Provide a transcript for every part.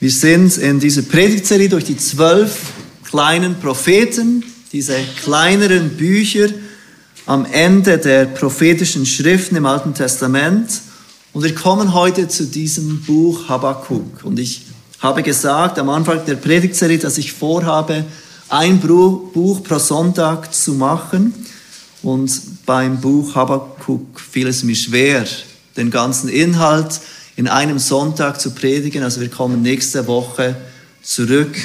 Wir sind in dieser Predigtserie durch die zwölf kleinen Propheten, diese kleineren Bücher am Ende der prophetischen Schriften im Alten Testament. Und wir kommen heute zu diesem Buch Habakkuk. Und ich habe gesagt am Anfang der Predigtserie, dass ich vorhabe, ein Buch pro Sonntag zu machen. Und beim Buch Habakkuk fiel es mir schwer, den ganzen Inhalt in einem Sonntag zu predigen. Also wir kommen nächste Woche zurück,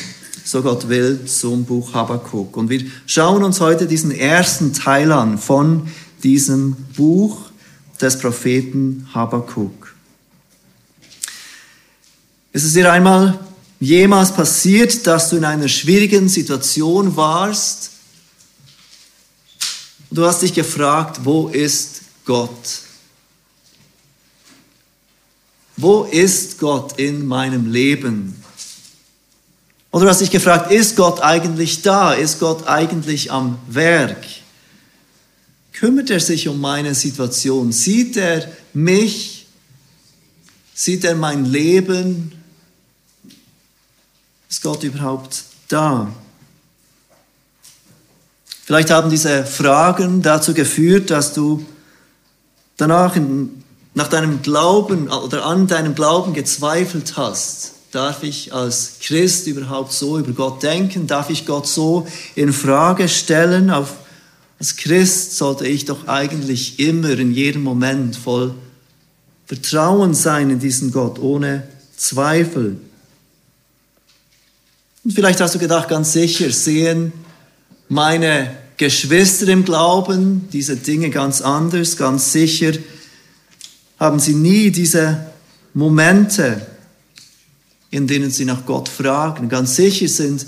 so Gott will, zum Buch Habakkuk. Und wir schauen uns heute diesen ersten Teil an von diesem Buch des Propheten Habakkuk. Ist es dir einmal jemals passiert, dass du in einer schwierigen Situation warst? Du hast dich gefragt, wo ist Gott? Wo ist Gott in meinem Leben? Oder du hast dich gefragt, ist Gott eigentlich da? Ist Gott eigentlich am Werk? Kümmert er sich um meine Situation? Sieht er mich? Sieht er mein Leben? Ist Gott überhaupt da? Vielleicht haben diese Fragen dazu geführt, dass du danach in nach deinem Glauben oder an deinem Glauben gezweifelt hast, darf ich als Christ überhaupt so über Gott denken? Darf ich Gott so in Frage stellen? Auf, als Christ sollte ich doch eigentlich immer in jedem Moment voll Vertrauen sein in diesen Gott, ohne Zweifel. Und vielleicht hast du gedacht, ganz sicher sehen meine Geschwister im Glauben diese Dinge ganz anders, ganz sicher haben sie nie diese Momente, in denen sie nach Gott fragen. Ganz sicher sind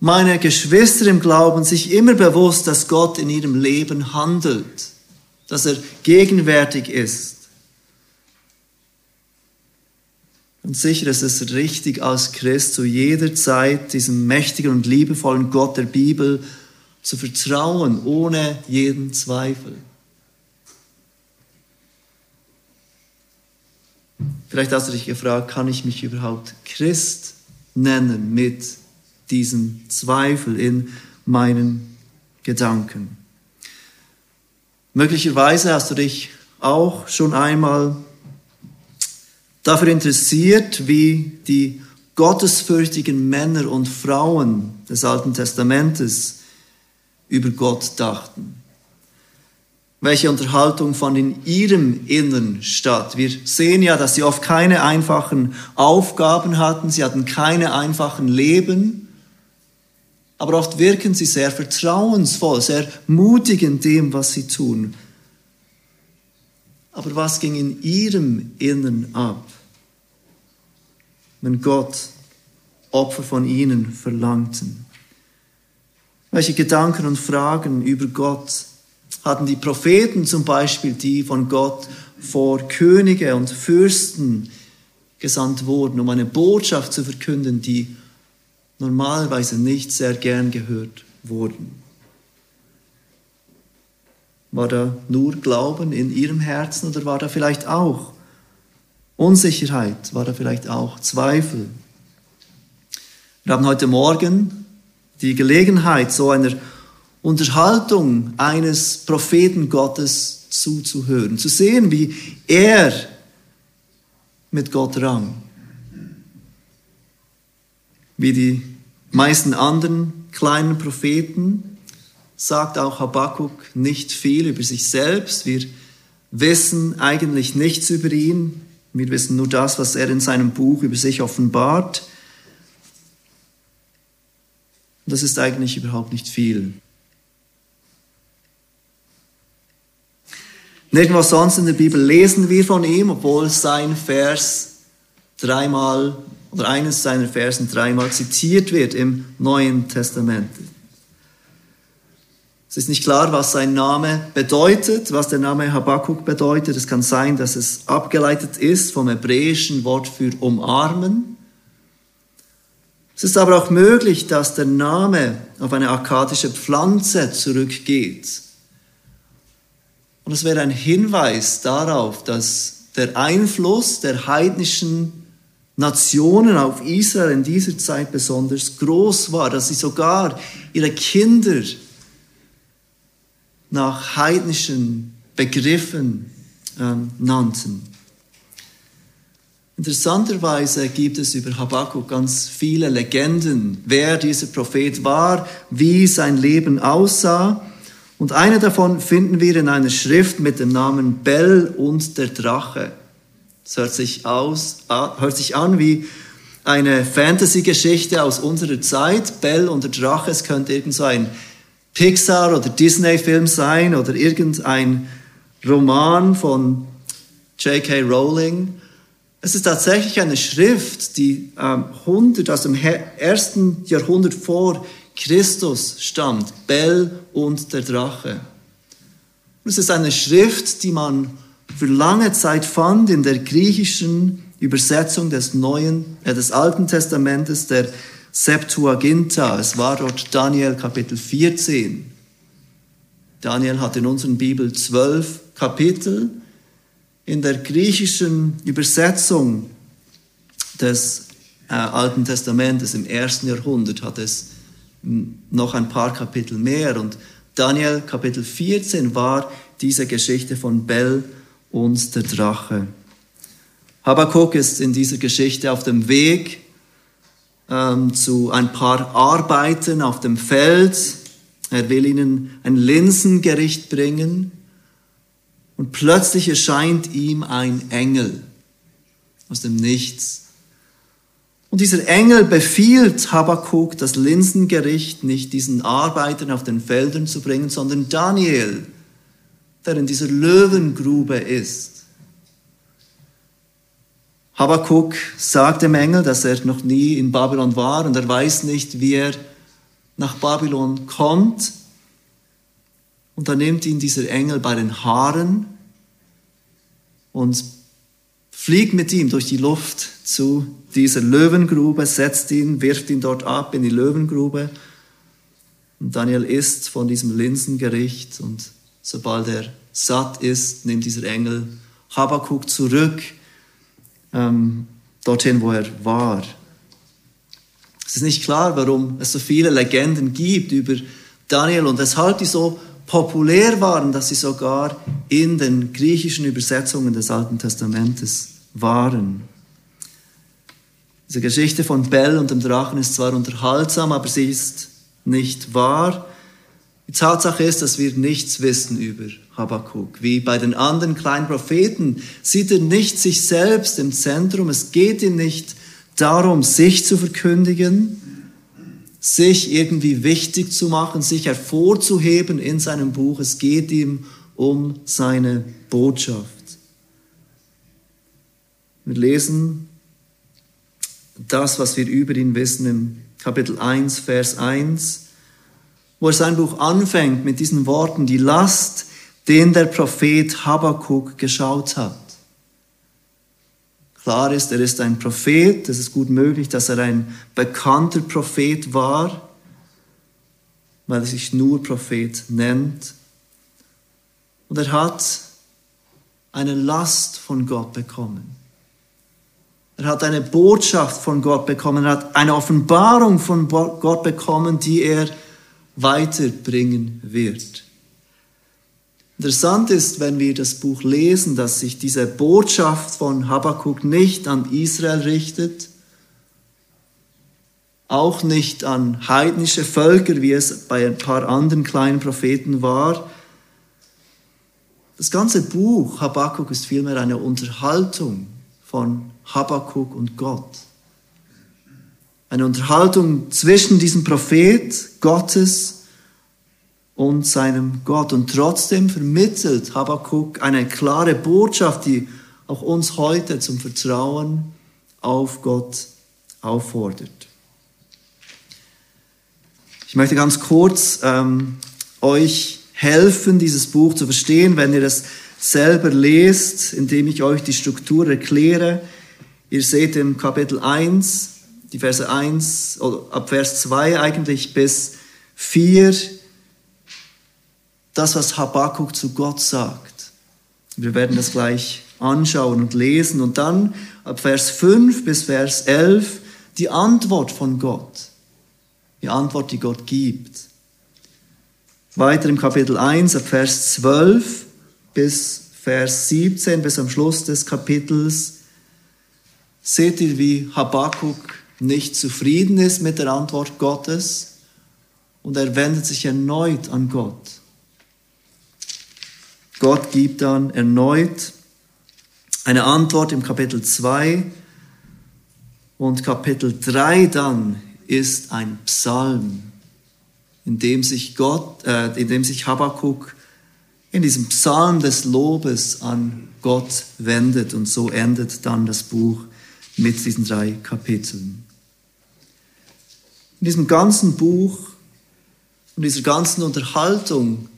meine Geschwister im Glauben sich immer bewusst, dass Gott in ihrem Leben handelt, dass er gegenwärtig ist. Und sicher ist es richtig als Christ zu jeder Zeit diesem mächtigen und liebevollen Gott der Bibel zu vertrauen, ohne jeden Zweifel. Vielleicht hast du dich gefragt, kann ich mich überhaupt Christ nennen mit diesem Zweifel in meinen Gedanken? Möglicherweise hast du dich auch schon einmal dafür interessiert, wie die gottesfürchtigen Männer und Frauen des Alten Testamentes über Gott dachten welche Unterhaltung fand in ihrem Innern statt. Wir sehen ja, dass sie oft keine einfachen Aufgaben hatten, sie hatten keine einfachen Leben, aber oft wirken sie sehr vertrauensvoll, sehr mutig in dem, was sie tun. Aber was ging in ihrem Innern ab, wenn Gott Opfer von ihnen verlangten? Welche Gedanken und Fragen über Gott hatten die Propheten zum Beispiel, die von Gott vor Könige und Fürsten gesandt wurden, um eine Botschaft zu verkünden, die normalerweise nicht sehr gern gehört wurden. War da nur Glauben in ihrem Herzen oder war da vielleicht auch Unsicherheit, war da vielleicht auch Zweifel? Wir haben heute Morgen die Gelegenheit, so einer Unterhaltung eines Propheten Gottes zuzuhören, zu sehen, wie er mit Gott rang. Wie die meisten anderen kleinen Propheten sagt auch Habakkuk nicht viel über sich selbst. Wir wissen eigentlich nichts über ihn. Wir wissen nur das, was er in seinem Buch über sich offenbart. das ist eigentlich überhaupt nicht viel. Nirgendwo sonst in der Bibel lesen wir von ihm, obwohl sein Vers dreimal oder eines seiner Versen dreimal zitiert wird im Neuen Testament. Es ist nicht klar, was sein Name bedeutet, was der Name Habakkuk bedeutet. Es kann sein, dass es abgeleitet ist vom hebräischen Wort für umarmen. Es ist aber auch möglich, dass der Name auf eine akkadische Pflanze zurückgeht und es wäre ein Hinweis darauf, dass der Einfluss der heidnischen Nationen auf Israel in dieser Zeit besonders groß war, dass sie sogar ihre Kinder nach heidnischen Begriffen ähm, nannten. Interessanterweise gibt es über Habakkuk ganz viele Legenden, wer dieser Prophet war, wie sein Leben aussah. Und eine davon finden wir in einer Schrift mit dem Namen Bell und der Drache. Es hört sich, aus, hört sich an wie eine Fantasy-Geschichte aus unserer Zeit. Bell und der Drache, es könnte irgend so ein Pixar- oder Disney-Film sein oder irgendein Roman von J.K. Rowling. Es ist tatsächlich eine Schrift, die ähm, 100 aus dem ersten Jahrhundert vor Christus stammt. Bell und der Drache. es ist eine Schrift, die man für lange Zeit fand in der griechischen Übersetzung des Neuen, äh, des Alten Testamentes, der Septuaginta. Es war dort Daniel Kapitel 14. Daniel hat in unserer Bibel zwölf Kapitel. In der griechischen Übersetzung des äh, Alten Testamentes im ersten Jahrhundert hat es noch ein paar Kapitel mehr. Und Daniel Kapitel 14 war diese Geschichte von Bel und der Drache. Habakkuk ist in dieser Geschichte auf dem Weg ähm, zu ein paar Arbeiten auf dem Feld. Er will ihnen ein Linsengericht bringen. Und plötzlich erscheint ihm ein Engel aus dem Nichts. Und dieser Engel befiehlt Habakkuk, das Linsengericht nicht diesen Arbeitern auf den Feldern zu bringen, sondern Daniel, der in dieser Löwengrube ist. Habakkuk sagt dem Engel, dass er noch nie in Babylon war und er weiß nicht, wie er nach Babylon kommt. Und da nimmt ihn dieser Engel bei den Haaren und fliegt mit ihm durch die Luft zu dieser Löwengrube, setzt ihn, wirft ihn dort ab in die Löwengrube. Und Daniel isst von diesem Linsengericht und sobald er satt ist, nimmt dieser Engel Habakkuk zurück ähm, dorthin, wo er war. Es ist nicht klar, warum es so viele Legenden gibt über Daniel und weshalb die so populär waren, dass sie sogar in den griechischen Übersetzungen des Alten Testamentes waren. Diese Geschichte von Bell und dem Drachen ist zwar unterhaltsam, aber sie ist nicht wahr. Die Tatsache ist, dass wir nichts wissen über Habakkuk. Wie bei den anderen kleinen Propheten sieht er nicht sich selbst im Zentrum. Es geht ihm nicht darum, sich zu verkündigen, sich irgendwie wichtig zu machen, sich hervorzuheben in seinem Buch. Es geht ihm um seine Botschaft. Wir lesen das, was wir über ihn wissen im Kapitel 1, Vers 1 wo er sein Buch anfängt mit diesen Worten, die Last, den der Prophet Habakkuk geschaut hat. Klar ist, er ist ein Prophet, es ist gut möglich, dass er ein bekannter Prophet war, weil er sich nur Prophet nennt. Und er hat eine Last von Gott bekommen. Er hat eine Botschaft von Gott bekommen, er hat eine Offenbarung von Gott bekommen, die er weiterbringen wird. Interessant ist, wenn wir das Buch lesen, dass sich diese Botschaft von Habakkuk nicht an Israel richtet, auch nicht an heidnische Völker, wie es bei ein paar anderen kleinen Propheten war. Das ganze Buch Habakkuk ist vielmehr eine Unterhaltung von Habakkuk und Gott. Eine Unterhaltung zwischen diesem Prophet Gottes und seinem Gott. Und trotzdem vermittelt Habakkuk eine klare Botschaft, die auch uns heute zum Vertrauen auf Gott auffordert. Ich möchte ganz kurz ähm, euch helfen, dieses Buch zu verstehen, wenn ihr es selber lest, indem ich euch die Struktur erkläre. Ihr seht im Kapitel 1 die Verse 1, oder ab Vers 2 eigentlich bis 4, das, was Habakkuk zu Gott sagt. Wir werden das gleich anschauen und lesen. Und dann ab Vers 5 bis Vers 11 die Antwort von Gott. Die Antwort, die Gott gibt. Weiter im Kapitel 1 ab Vers 12 bis Vers 17 bis am Schluss des Kapitels seht ihr, wie Habakkuk nicht zufrieden ist mit der Antwort Gottes und er wendet sich erneut an Gott. Gott gibt dann erneut eine Antwort im Kapitel 2 und Kapitel 3 dann ist ein Psalm, in dem sich Gott, äh, in dem sich Habakkuk in diesem Psalm des Lobes an Gott wendet und so endet dann das Buch mit diesen drei Kapiteln. In diesem ganzen Buch und dieser ganzen Unterhaltung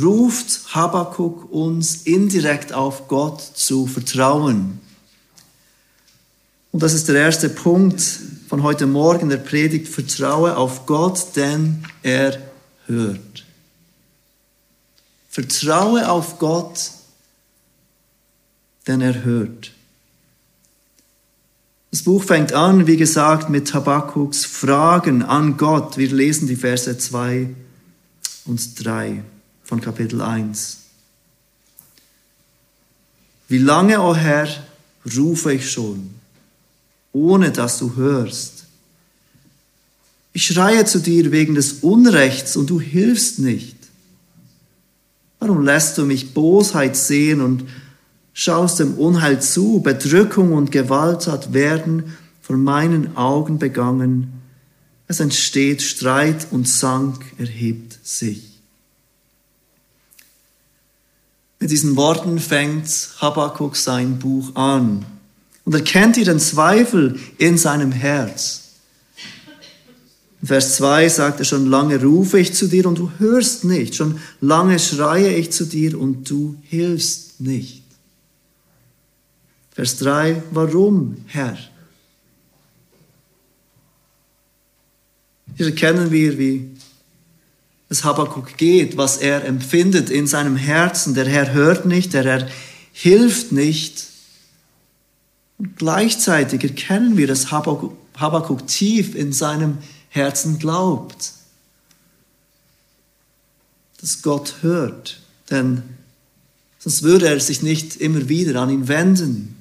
ruft Habakkuk uns indirekt auf Gott zu vertrauen. Und das ist der erste Punkt von heute Morgen der Predigt. Vertraue auf Gott, denn er hört. Vertraue auf Gott, denn er hört. Das Buch fängt an, wie gesagt, mit Habakuks Fragen an Gott. Wir lesen die Verse 2 und 3 von Kapitel 1. Wie lange, o oh Herr, rufe ich schon, ohne dass du hörst? Ich schreie zu dir wegen des Unrechts und du hilfst nicht. Warum lässt du mich Bosheit sehen und schaust dem Unheil zu? Bedrückung und Gewalttat werden vor meinen Augen begangen. Es entsteht Streit und Zank erhebt sich. Mit diesen Worten fängt Habakkuk sein Buch an und erkennt ihr den Zweifel in seinem Herz. Vers 2 sagt er, schon lange rufe ich zu dir und du hörst nicht, schon lange schreie ich zu dir und du hilfst nicht. Vers 3, warum, Herr? Hier erkennen wir, wie es Habakkuk geht, was er empfindet in seinem Herzen. Der Herr hört nicht, der Herr hilft nicht. Und gleichzeitig erkennen wir, dass Habakkuk, Habakkuk tief in seinem Herzen glaubt, dass Gott hört, denn sonst würde er sich nicht immer wieder an ihn wenden.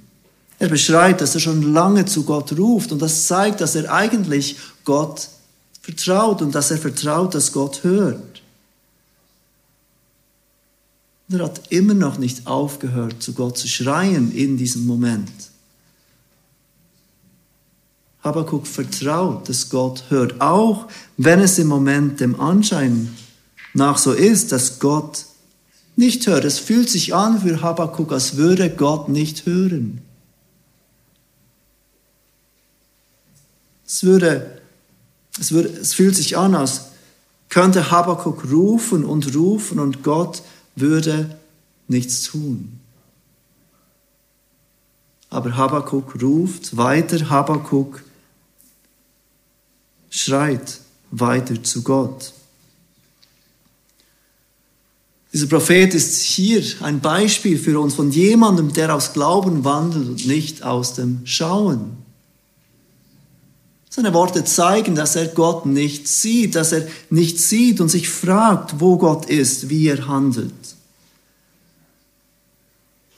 Er beschreibt, dass er schon lange zu Gott ruft und das zeigt, dass er eigentlich Gott vertraut und dass er vertraut, dass Gott hört. Und er hat immer noch nicht aufgehört, zu Gott zu schreien in diesem Moment. Habakkuk vertraut, dass Gott hört, auch wenn es im Moment dem Anschein nach so ist, dass Gott nicht hört. Es fühlt sich an für Habakkuk, als würde Gott nicht hören. Es würde es, würde, es fühlt sich an, als könnte Habakkuk rufen und rufen und Gott würde nichts tun. Aber Habakkuk ruft weiter, Habakkuk schreit weiter zu Gott. Dieser Prophet ist hier ein Beispiel für uns von jemandem, der aus Glauben wandelt und nicht aus dem Schauen. Seine Worte zeigen, dass er Gott nicht sieht, dass er nicht sieht und sich fragt, wo Gott ist, wie er handelt.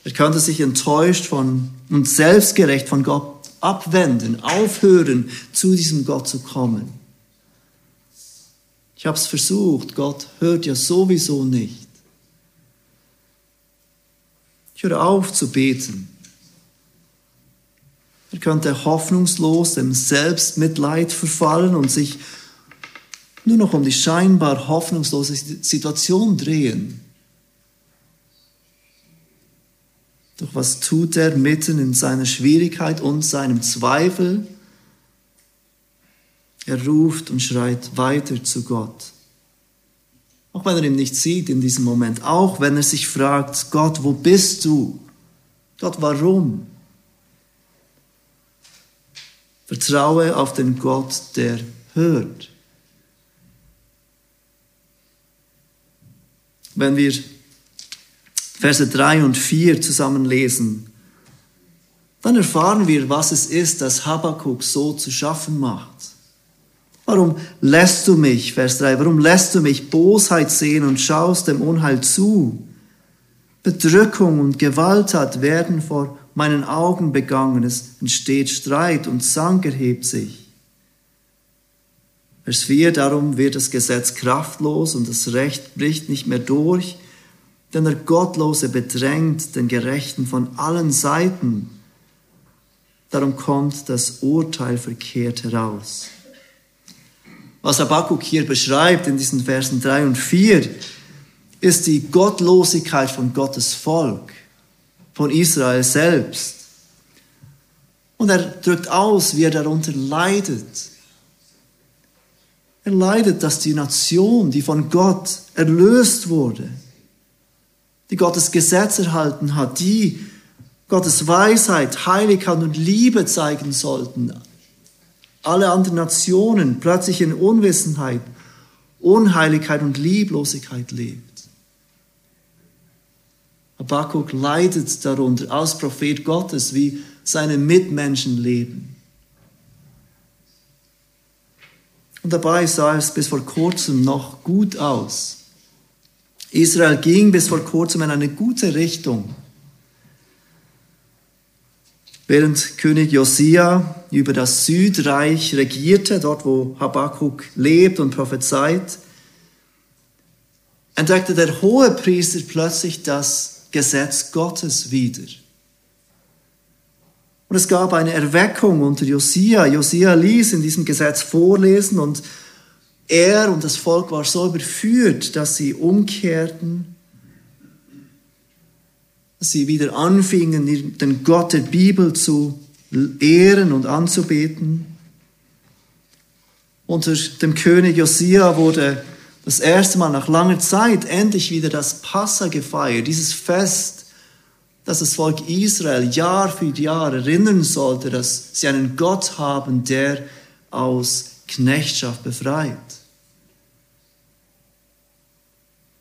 Er könnte sich enttäuscht von und selbstgerecht von Gott abwenden, aufhören, zu diesem Gott zu kommen. Ich habe es versucht, Gott hört ja sowieso nicht. Ich höre auf zu beten. Er könnte hoffnungslos dem Selbstmitleid verfallen und sich nur noch um die scheinbar hoffnungslose Situation drehen. Doch was tut er mitten in seiner Schwierigkeit und seinem Zweifel? Er ruft und schreit weiter zu Gott. Auch wenn er ihn nicht sieht in diesem Moment, auch wenn er sich fragt, Gott, wo bist du? Gott, warum? Vertraue auf den Gott, der hört. Wenn wir Verse 3 und 4 zusammen lesen, dann erfahren wir, was es ist, das Habakkuk so zu schaffen macht. Warum lässt du mich, Vers 3, warum lässt du mich Bosheit sehen und schaust dem Unheil zu? Bedrückung und Gewalttat werden vor meinen Augen begangen, es entsteht Streit und Zank erhebt sich. Vers 4, darum wird das Gesetz kraftlos und das Recht bricht nicht mehr durch, denn der Gottlose bedrängt den Gerechten von allen Seiten. Darum kommt das Urteil verkehrt heraus. Was Habakkuk hier beschreibt in diesen Versen 3 und 4, ist die Gottlosigkeit von Gottes Volk, von Israel selbst. Und er drückt aus, wie er darunter leidet. Er leidet, dass die Nation, die von Gott erlöst wurde, die Gottes Gesetz erhalten hat, die Gottes Weisheit, Heiligkeit und Liebe zeigen sollten, alle anderen Nationen plötzlich in Unwissenheit, Unheiligkeit und Lieblosigkeit lebt. Habakkuk leidet darunter als Prophet Gottes, wie seine Mitmenschen leben. Und dabei sah es bis vor kurzem noch gut aus. Israel ging bis vor kurzem in eine gute Richtung. Während König Josia über das Südreich regierte, dort wo Habakkuk lebt und prophezeit, entdeckte der hohe Priester plötzlich das Gesetz Gottes wieder. Und es gab eine Erweckung unter Josia. Josia ließ in diesem Gesetz vorlesen und er und das Volk war so überführt, dass sie umkehrten, dass sie wieder anfingen, den Gott der Bibel zu ehren und anzubeten. Unter dem König Josia wurde das erste Mal nach langer Zeit endlich wieder das Passa gefeiert, dieses Fest, dass das Volk Israel Jahr für Jahr erinnern sollte, dass sie einen Gott haben, der aus Knechtschaft befreit.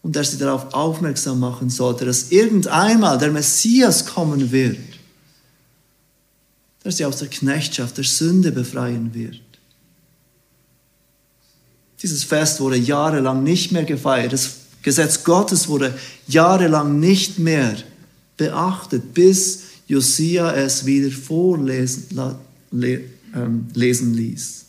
Und der sie darauf aufmerksam machen sollte, dass irgendeinmal der Messias kommen wird, der sie aus der Knechtschaft, der Sünde befreien wird. Dieses Fest wurde jahrelang nicht mehr gefeiert. Das Gesetz Gottes wurde jahrelang nicht mehr beachtet, bis Josia es wieder vorlesen le, ähm, lesen ließ.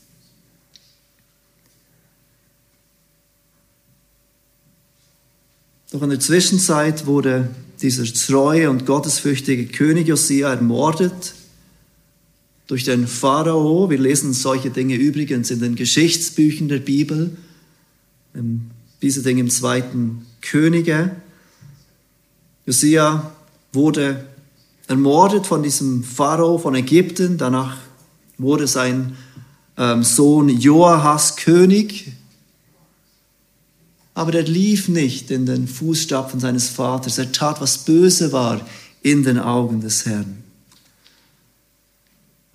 Doch in der Zwischenzeit wurde dieser treue und gottesfürchtige König Josia ermordet durch den Pharao. Wir lesen solche Dinge übrigens in den Geschichtsbüchern der Bibel, diese Dinge im zweiten Könige. Josia wurde ermordet von diesem Pharao von Ägypten. Danach wurde sein ähm, Sohn Joahas König. Aber er lief nicht in den Fußstapfen seines Vaters. Er tat, was böse war in den Augen des Herrn.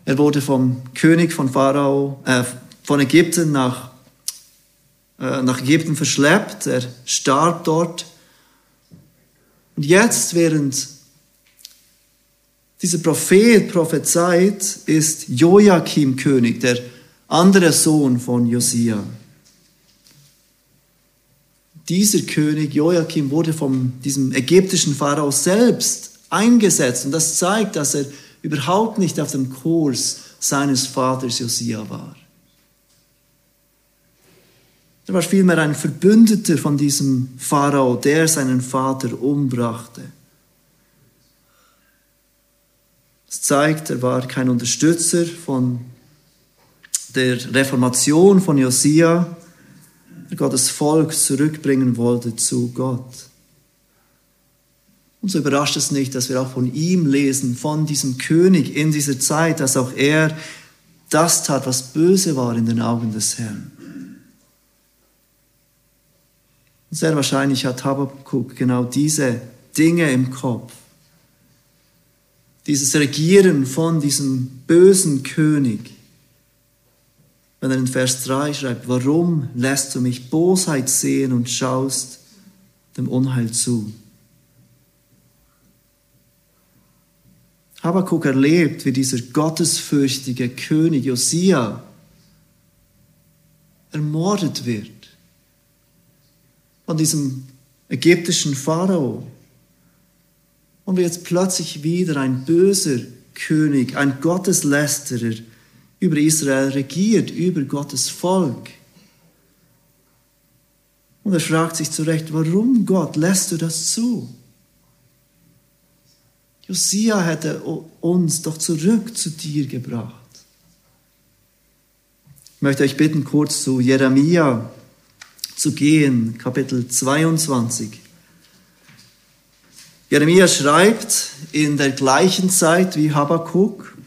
Er wurde vom König von Pharao, äh, von Ägypten nach, äh, nach Ägypten verschleppt. Er starb dort. Und jetzt, während dieser Prophet prophezeit ist Joachim König, der andere Sohn von Josia. Dieser König Joachim wurde von diesem ägyptischen Pharao selbst eingesetzt und das zeigt, dass er überhaupt nicht auf dem Kurs seines Vaters Josia war. Er war vielmehr ein Verbündeter von diesem Pharao, der seinen Vater umbrachte. Es zeigt, er war kein Unterstützer von der Reformation von Josia, der Gottes Volk zurückbringen wollte zu Gott. Und so überrascht es nicht, dass wir auch von ihm lesen, von diesem König in dieser Zeit, dass auch er das tat, was böse war in den Augen des Herrn. Und sehr wahrscheinlich hat Habakkuk genau diese Dinge im Kopf dieses Regieren von diesem bösen König, wenn er in Vers 3 schreibt, warum lässt du mich Bosheit sehen und schaust dem Unheil zu? Habakkuk erlebt, wie dieser gottesfürchtige König Josia ermordet wird von diesem ägyptischen Pharao. Und wie jetzt plötzlich wieder ein böser König, ein Gotteslästerer über Israel regiert, über Gottes Volk. Und er fragt sich zurecht, warum Gott lässt du das zu? Josia hätte uns doch zurück zu dir gebracht. Ich möchte euch bitten, kurz zu Jeremia zu gehen, Kapitel 22. Jeremia schreibt in der gleichen Zeit wie Habakkuk.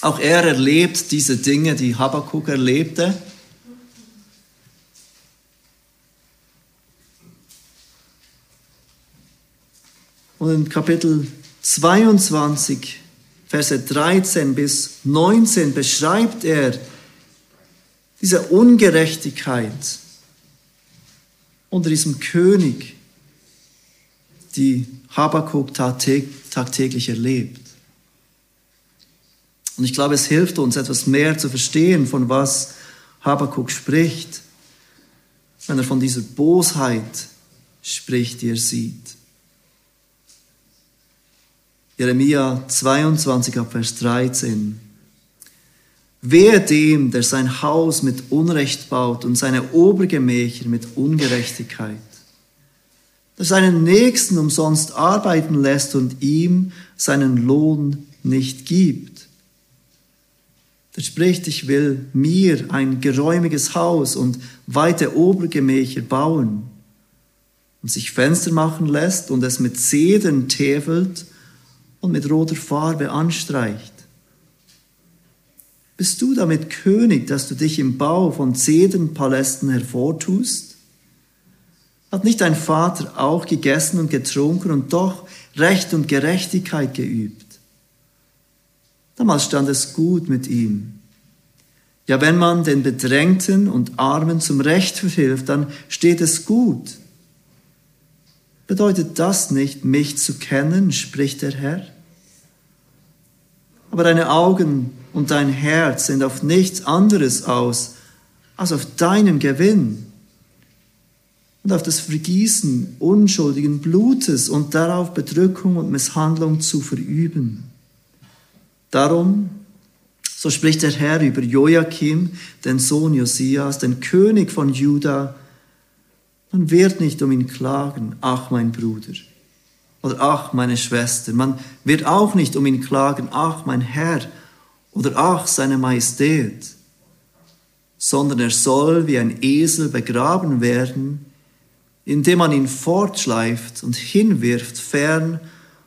Auch er erlebt diese Dinge, die Habakkuk erlebte. Und in Kapitel 22, Verse 13 bis 19 beschreibt er diese Ungerechtigkeit unter diesem König, die Habakkuk tagtäglich erlebt. Und ich glaube, es hilft uns, etwas mehr zu verstehen, von was Habakkuk spricht, wenn er von dieser Bosheit spricht, die er sieht. Jeremia 22 Vers 13. Wehe dem, der sein Haus mit Unrecht baut und seine Obergemächer mit Ungerechtigkeit, der seinen Nächsten umsonst arbeiten lässt und ihm seinen Lohn nicht gibt. Der spricht, ich will mir ein geräumiges Haus und weite Obergemächer bauen und sich Fenster machen lässt und es mit Zedern täfelt und mit roter Farbe anstreicht. Bist du damit König, dass du dich im Bau von Zedernpalästen hervortust? Hat nicht dein Vater auch gegessen und getrunken und doch Recht und Gerechtigkeit geübt? Damals stand es gut mit ihm. Ja, wenn man den Bedrängten und Armen zum Recht verhilft, dann steht es gut. Bedeutet das nicht, mich zu kennen, spricht der Herr? Aber deine Augen und dein Herz sind auf nichts anderes aus als auf deinen Gewinn und auf das Vergießen unschuldigen Blutes und darauf Bedrückung und Misshandlung zu verüben. Darum, so spricht der Herr über Joachim, den Sohn Josias, den König von Juda, man wird nicht um ihn klagen, ach mein Bruder. Oder ach meine Schwester. Man wird auch nicht um ihn klagen, ach mein Herr. Oder ach seine Majestät. Sondern er soll wie ein Esel begraben werden, indem man ihn fortschleift und hinwirft fern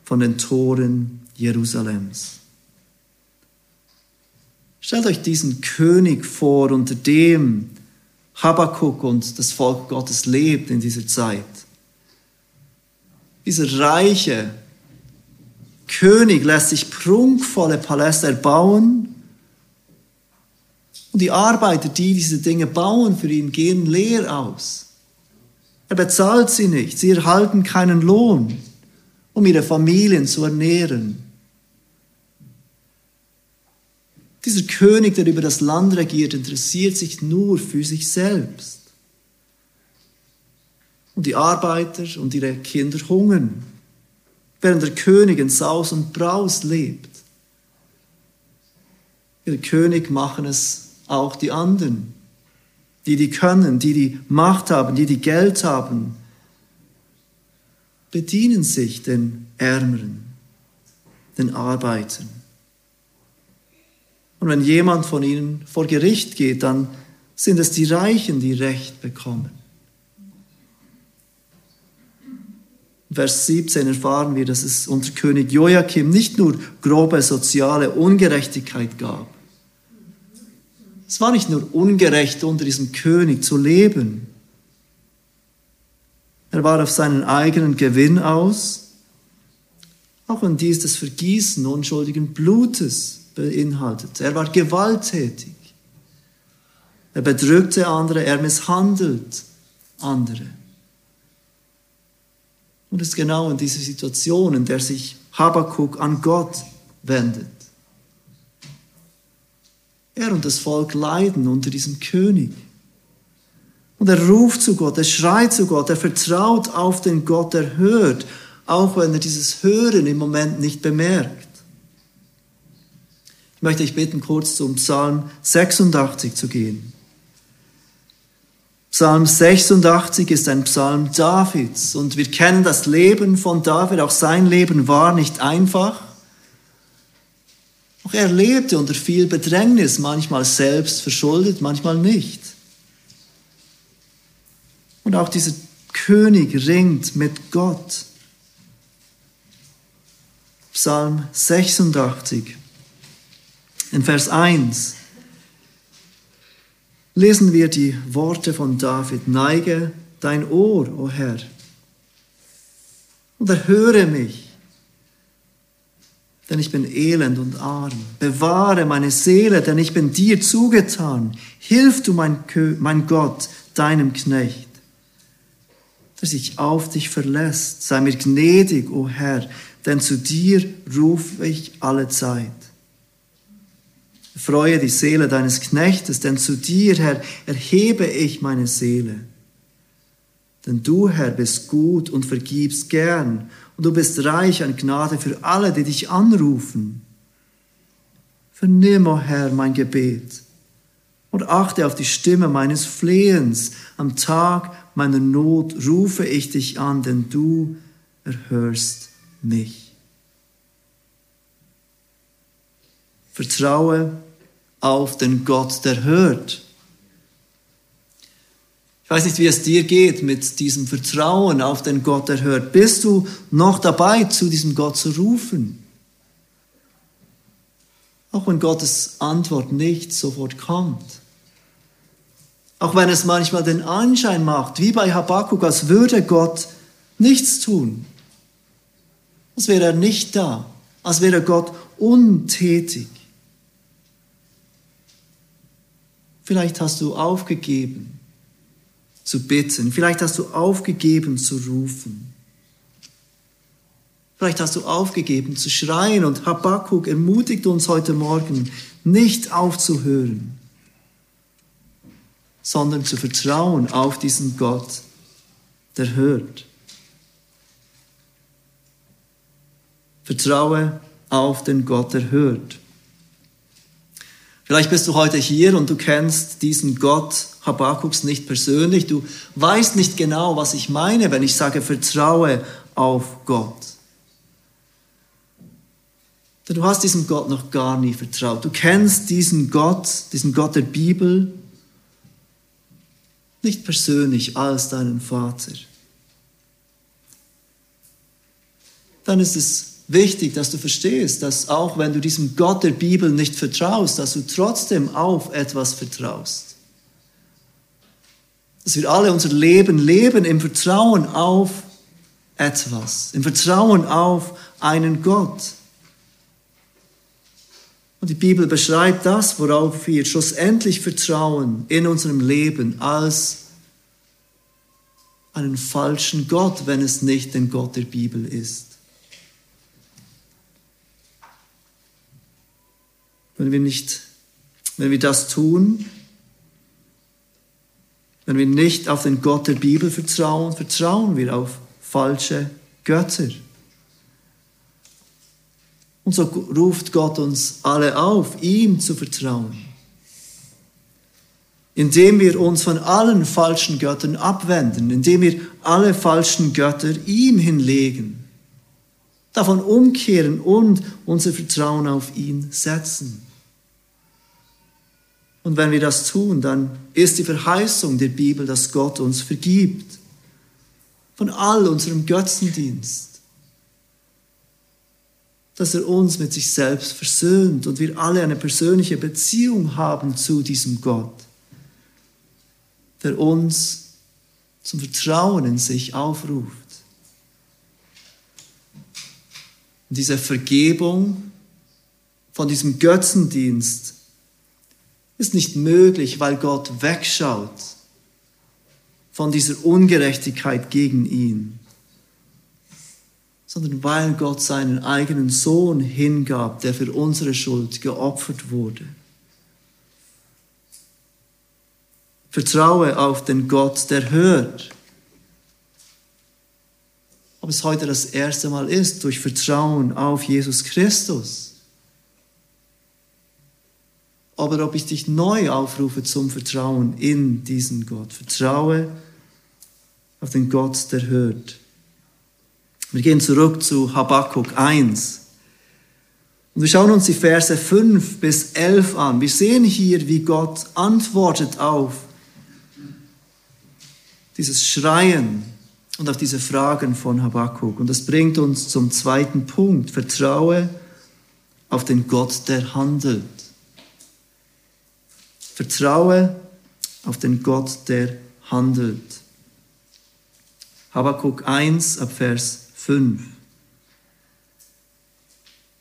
von den Toren Jerusalems. Stellt euch diesen König vor, unter dem Habakkuk und das Volk Gottes lebt in dieser Zeit. Dieser reiche König lässt sich prunkvolle Paläste erbauen und die Arbeiter, die diese Dinge bauen für ihn, gehen leer aus. Er bezahlt sie nicht, sie erhalten keinen Lohn, um ihre Familien zu ernähren. Dieser König, der über das Land regiert, interessiert sich nur für sich selbst. Und die Arbeiter und ihre Kinder hungern, während der König in Saus und Braus lebt. Der König machen es auch die anderen, die die können, die die Macht haben, die die Geld haben, bedienen sich den Ärmeren, den Arbeitern. Und wenn jemand von ihnen vor Gericht geht, dann sind es die Reichen, die Recht bekommen. Vers 17 erfahren wir, dass es unter König Joachim nicht nur grobe soziale Ungerechtigkeit gab. Es war nicht nur ungerecht, unter diesem König zu leben. Er war auf seinen eigenen Gewinn aus, auch wenn dies das Vergießen unschuldigen Blutes beinhaltet. Er war gewalttätig. Er bedrückte andere, er misshandelt andere. Und es ist genau in dieser Situation, in der sich Habakkuk an Gott wendet. Er und das Volk leiden unter diesem König. Und er ruft zu Gott, er schreit zu Gott, er vertraut auf den Gott, er hört, auch wenn er dieses Hören im Moment nicht bemerkt. Ich möchte dich bitten, kurz zum Psalm 86 zu gehen. Psalm 86 ist ein Psalm Davids und wir kennen das Leben von David, auch sein Leben war nicht einfach. Auch er lebte unter viel Bedrängnis, manchmal selbst verschuldet, manchmal nicht. Und auch dieser König ringt mit Gott. Psalm 86, in Vers 1 lesen wir die Worte von David. Neige dein Ohr, o oh Herr, und erhöre mich, denn ich bin elend und arm. Bewahre meine Seele, denn ich bin dir zugetan. Hilf du, mein, mein Gott, deinem Knecht, der sich auf dich verlässt. Sei mir gnädig, o oh Herr, denn zu dir rufe ich alle Zeit. Freue die Seele deines Knechtes, denn zu dir, Herr, erhebe ich meine Seele. Denn du, Herr, bist gut und vergibst gern, und du bist reich an Gnade für alle, die dich anrufen. Vernimm, o oh Herr, mein Gebet und achte auf die Stimme meines Flehens. Am Tag meiner Not rufe ich dich an, denn du erhörst mich. Vertraue auf den Gott, der hört. Ich weiß nicht, wie es dir geht mit diesem Vertrauen auf den Gott, der hört. Bist du noch dabei, zu diesem Gott zu rufen? Auch wenn Gottes Antwort nicht sofort kommt. Auch wenn es manchmal den Anschein macht, wie bei Habakkuk, als würde Gott nichts tun. Als wäre er nicht da. Als wäre Gott untätig. Vielleicht hast du aufgegeben zu bitten. Vielleicht hast du aufgegeben zu rufen. Vielleicht hast du aufgegeben zu schreien und Habakkuk ermutigt uns heute Morgen, nicht aufzuhören, sondern zu vertrauen auf diesen Gott, der hört. Vertraue auf den Gott, der hört. Vielleicht bist du heute hier und du kennst diesen Gott Habakuks nicht persönlich. Du weißt nicht genau, was ich meine, wenn ich sage, vertraue auf Gott. Denn du hast diesem Gott noch gar nie vertraut. Du kennst diesen Gott, diesen Gott der Bibel, nicht persönlich als deinen Vater. Dann ist es wichtig, dass du verstehst, dass auch wenn du diesem Gott der Bibel nicht vertraust, dass du trotzdem auf etwas vertraust. Dass wir alle unser Leben leben im Vertrauen auf etwas, im Vertrauen auf einen Gott. Und die Bibel beschreibt das, worauf wir schlussendlich vertrauen in unserem Leben als einen falschen Gott, wenn es nicht den Gott der Bibel ist. Wenn wir nicht, wenn wir das tun, wenn wir nicht auf den Gott der Bibel vertrauen, vertrauen wir auf falsche Götter. Und so ruft Gott uns alle auf, ihm zu vertrauen. Indem wir uns von allen falschen Göttern abwenden, indem wir alle falschen Götter ihm hinlegen, davon umkehren und unser Vertrauen auf ihn setzen. Und wenn wir das tun, dann ist die Verheißung der Bibel, dass Gott uns vergibt von all unserem Götzendienst. Dass er uns mit sich selbst versöhnt und wir alle eine persönliche Beziehung haben zu diesem Gott, der uns zum Vertrauen in sich aufruft. Diese Vergebung von diesem Götzendienst ist nicht möglich, weil Gott wegschaut von dieser Ungerechtigkeit gegen ihn, sondern weil Gott seinen eigenen Sohn hingab, der für unsere Schuld geopfert wurde. Vertraue auf den Gott, der hört. Ob es heute das erste Mal ist, durch Vertrauen auf Jesus Christus. Aber ob ich dich neu aufrufe zum Vertrauen in diesen Gott. Vertraue auf den Gott, der hört. Wir gehen zurück zu Habakkuk 1. Und wir schauen uns die Verse 5 bis 11 an. Wir sehen hier, wie Gott antwortet auf dieses Schreien und auf diese Fragen von Habakkuk. Und das bringt uns zum zweiten Punkt. Vertraue auf den Gott, der handelt. Vertraue auf den Gott, der handelt. Habakkuk 1 ab Vers 5.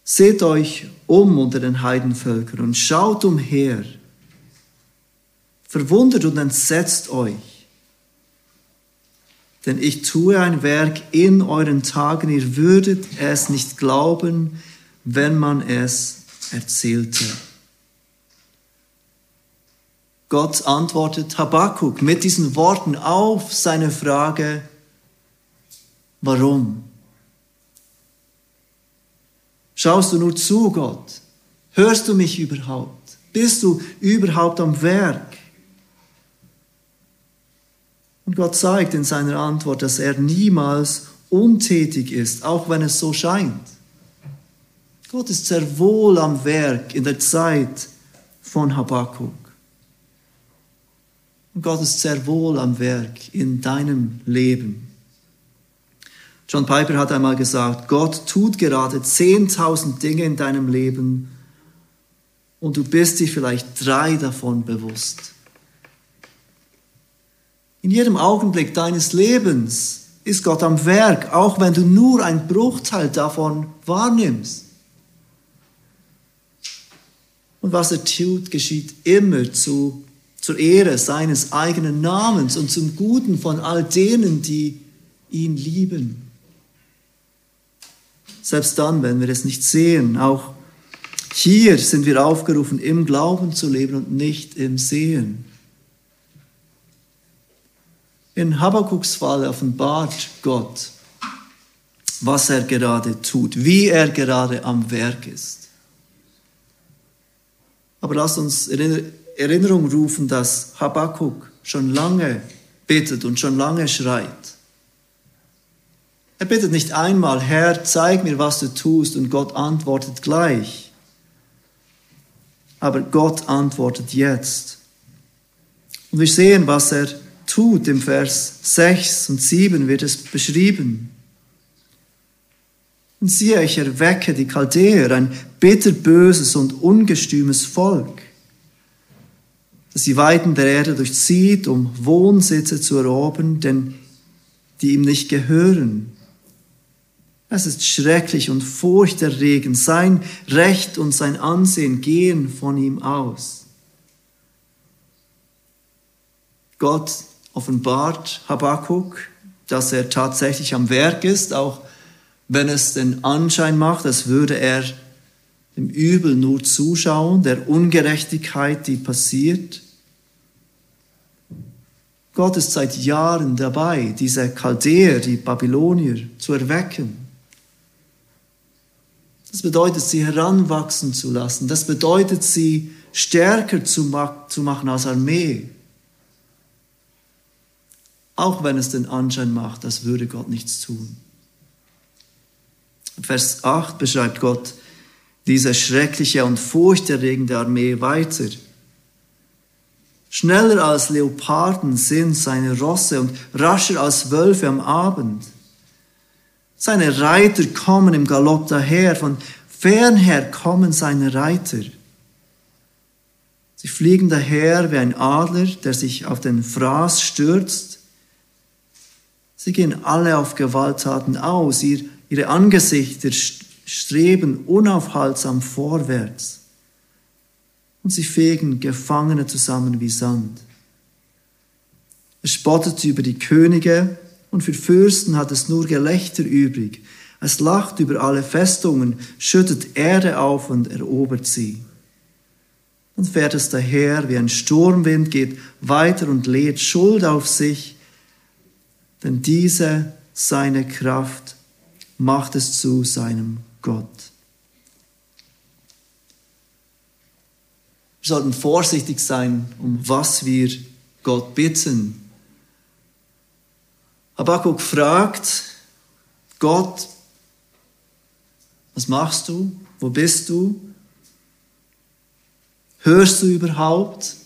Seht euch um unter den Heidenvölkern und schaut umher. Verwundert und entsetzt euch denn ich tue ein Werk in euren Tagen, ihr würdet es nicht glauben, wenn man es erzählte. Gott antwortet Habakkuk mit diesen Worten auf seine Frage, warum? Schaust du nur zu, Gott? Hörst du mich überhaupt? Bist du überhaupt am Werk? Und Gott zeigt in seiner Antwort, dass er niemals untätig ist, auch wenn es so scheint. Gott ist sehr wohl am Werk in der Zeit von Habakkuk. Und Gott ist sehr wohl am Werk in deinem Leben. John Piper hat einmal gesagt, Gott tut gerade 10.000 Dinge in deinem Leben und du bist dir vielleicht drei davon bewusst. In jedem Augenblick deines Lebens ist Gott am Werk, auch wenn du nur einen Bruchteil davon wahrnimmst. Und was er tut, geschieht immer zu, zur Ehre seines eigenen Namens und zum Guten von all denen, die ihn lieben. Selbst dann, wenn wir es nicht sehen, auch hier sind wir aufgerufen, im Glauben zu leben und nicht im Sehen. In Habakuks Fall offenbart Gott, was er gerade tut, wie er gerade am Werk ist. Aber lasst uns Erinnerung rufen, dass Habakkuk schon lange bittet und schon lange schreit. Er bittet nicht einmal, Herr, zeig mir, was du tust, und Gott antwortet gleich. Aber Gott antwortet jetzt. Und wir sehen, was er tut. Im Vers 6 und 7 wird es beschrieben. Und siehe, ich erwecke die Chaldäer, ein bitterböses und ungestümes Volk, das die Weiten der Erde durchzieht, um Wohnsitze zu erobern, denn die ihm nicht gehören. Es ist schrecklich und furchterregend. Sein Recht und sein Ansehen gehen von ihm aus. Gott offenbart Habakkuk, dass er tatsächlich am Werk ist, auch wenn es den Anschein macht, als würde er dem Übel nur zuschauen, der Ungerechtigkeit, die passiert. Gott ist seit Jahren dabei, diese Chaldäer, die Babylonier, zu erwecken. Das bedeutet, sie heranwachsen zu lassen. Das bedeutet, sie stärker zu, machen als Armee. Auch wenn es den Anschein macht, als würde Gott nichts tun. Vers 8 beschreibt Gott diese schreckliche und furchterregende Armee weiter. Schneller als Leoparden sind seine Rosse und rascher als Wölfe am Abend. Seine Reiter kommen im Galopp daher, von fernher kommen seine Reiter. Sie fliegen daher wie ein Adler, der sich auf den Fraß stürzt Sie gehen alle auf Gewalttaten aus. Ihr, ihre Angesichter streben unaufhaltsam vorwärts. Und sie fegen Gefangene zusammen wie Sand. Er spottet über die Könige und für Fürsten hat es nur Gelächter übrig. Es lacht über alle Festungen, schüttet Erde auf und erobert sie. Dann fährt es daher wie ein Sturmwind, geht weiter und lädt Schuld auf sich, denn diese seine Kraft macht es zu seinem Gott. Wir sollten vorsichtig sein, um was wir Gott bitten. Habakkuk fragt Gott, was machst du? Wo bist du? Hörst du überhaupt?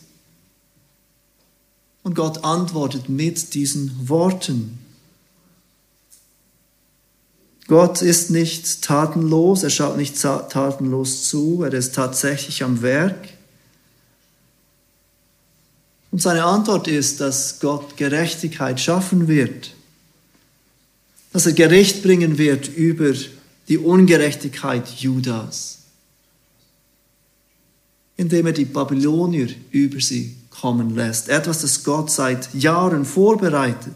Und Gott antwortet mit diesen Worten. Gott ist nicht tatenlos, er schaut nicht tatenlos zu, er ist tatsächlich am Werk. Und seine Antwort ist, dass Gott Gerechtigkeit schaffen wird, dass er Gericht bringen wird über die Ungerechtigkeit Judas, indem er die Babylonier über sie kommen lässt. Etwas, das Gott seit Jahren vorbereitet.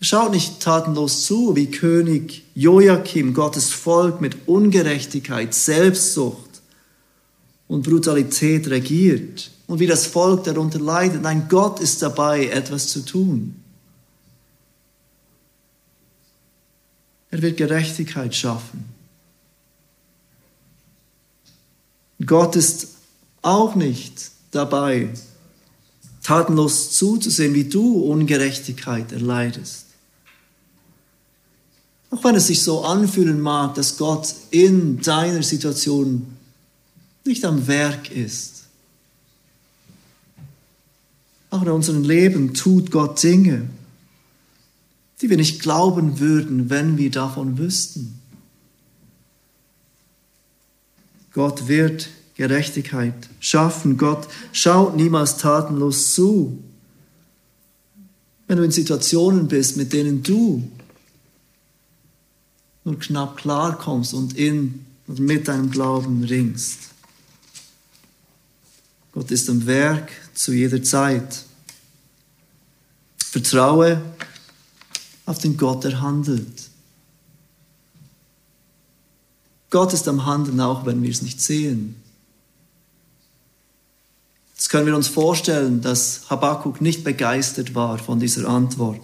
Er schaut nicht tatenlos zu, wie König Joachim Gottes Volk mit Ungerechtigkeit, Selbstsucht und Brutalität regiert und wie das Volk darunter leidet. Nein, Gott ist dabei, etwas zu tun. Er wird Gerechtigkeit schaffen. Gott ist auch nicht dabei, tatenlos zuzusehen, wie du Ungerechtigkeit erleidest. Auch wenn es sich so anfühlen mag, dass Gott in deiner Situation nicht am Werk ist. Auch in unserem Leben tut Gott Dinge, die wir nicht glauben würden, wenn wir davon wüssten. Gott wird Gerechtigkeit schaffen. Gott schaut niemals tatenlos zu. Wenn du in Situationen bist, mit denen du nur knapp klarkommst und in und mit deinem Glauben ringst. Gott ist am Werk zu jeder Zeit. Vertraue auf den Gott, der handelt. Gott ist am Handeln, auch wenn wir es nicht sehen. Jetzt können wir uns vorstellen, dass Habakkuk nicht begeistert war von dieser Antwort.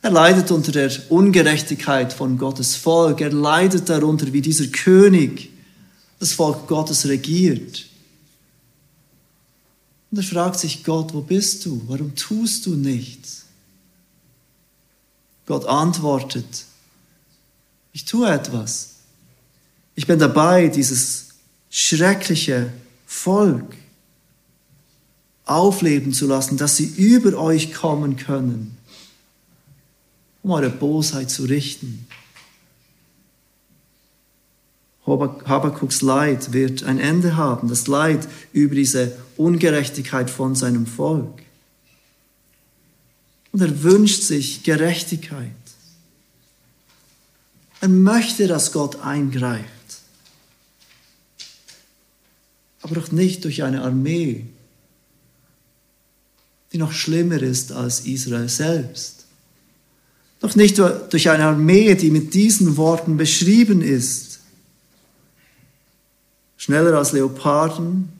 Er leidet unter der Ungerechtigkeit von Gottes Volk. Er leidet darunter, wie dieser König das Volk Gottes regiert. Und er fragt sich, Gott, wo bist du? Warum tust du nichts? Gott antwortet, ich tue etwas. Ich bin dabei, dieses schreckliche Volk aufleben zu lassen, dass sie über euch kommen können, um eure Bosheit zu richten. Habakuks Leid wird ein Ende haben, das Leid über diese Ungerechtigkeit von seinem Volk. Und er wünscht sich Gerechtigkeit. Er möchte, dass Gott eingreift. Aber doch nicht durch eine Armee, die noch schlimmer ist als Israel selbst. Doch nicht durch eine Armee, die mit diesen Worten beschrieben ist. Schneller als Leoparden.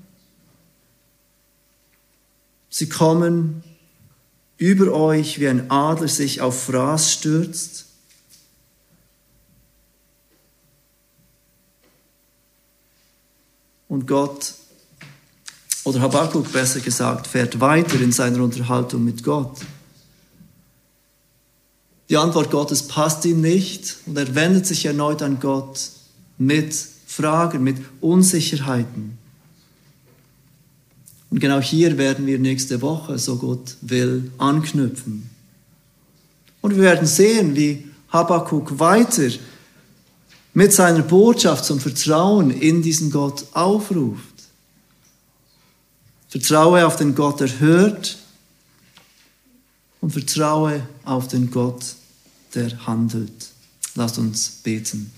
Sie kommen über euch, wie ein Adler sich auf Fraß stürzt. Und Gott, oder Habakkuk besser gesagt, fährt weiter in seiner Unterhaltung mit Gott. Die Antwort Gottes passt ihm nicht und er wendet sich erneut an Gott mit Fragen, mit Unsicherheiten. Und genau hier werden wir nächste Woche, so Gott will, anknüpfen. Und wir werden sehen, wie Habakkuk weiter mit seiner Botschaft zum Vertrauen in diesen Gott aufruft. Vertraue auf den Gott, der hört und vertraue auf den Gott, der handelt. Lasst uns beten.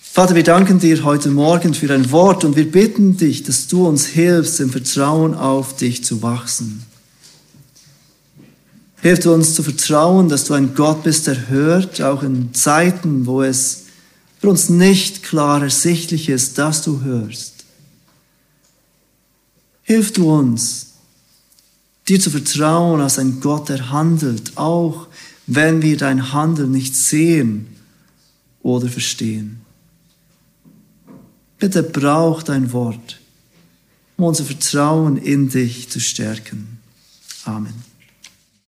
Vater, wir danken dir heute Morgen für dein Wort und wir bitten dich, dass du uns hilfst, im Vertrauen auf dich zu wachsen. Hilf uns zu vertrauen, dass du ein Gott bist, der hört, auch in Zeiten, wo es für uns nicht klar ersichtlich ist, dass du hörst. Hilf du uns, dir zu vertrauen als ein Gott, der handelt, auch wenn wir dein Handeln nicht sehen oder verstehen. Bitte brauch dein Wort, um unser Vertrauen in dich zu stärken. Amen.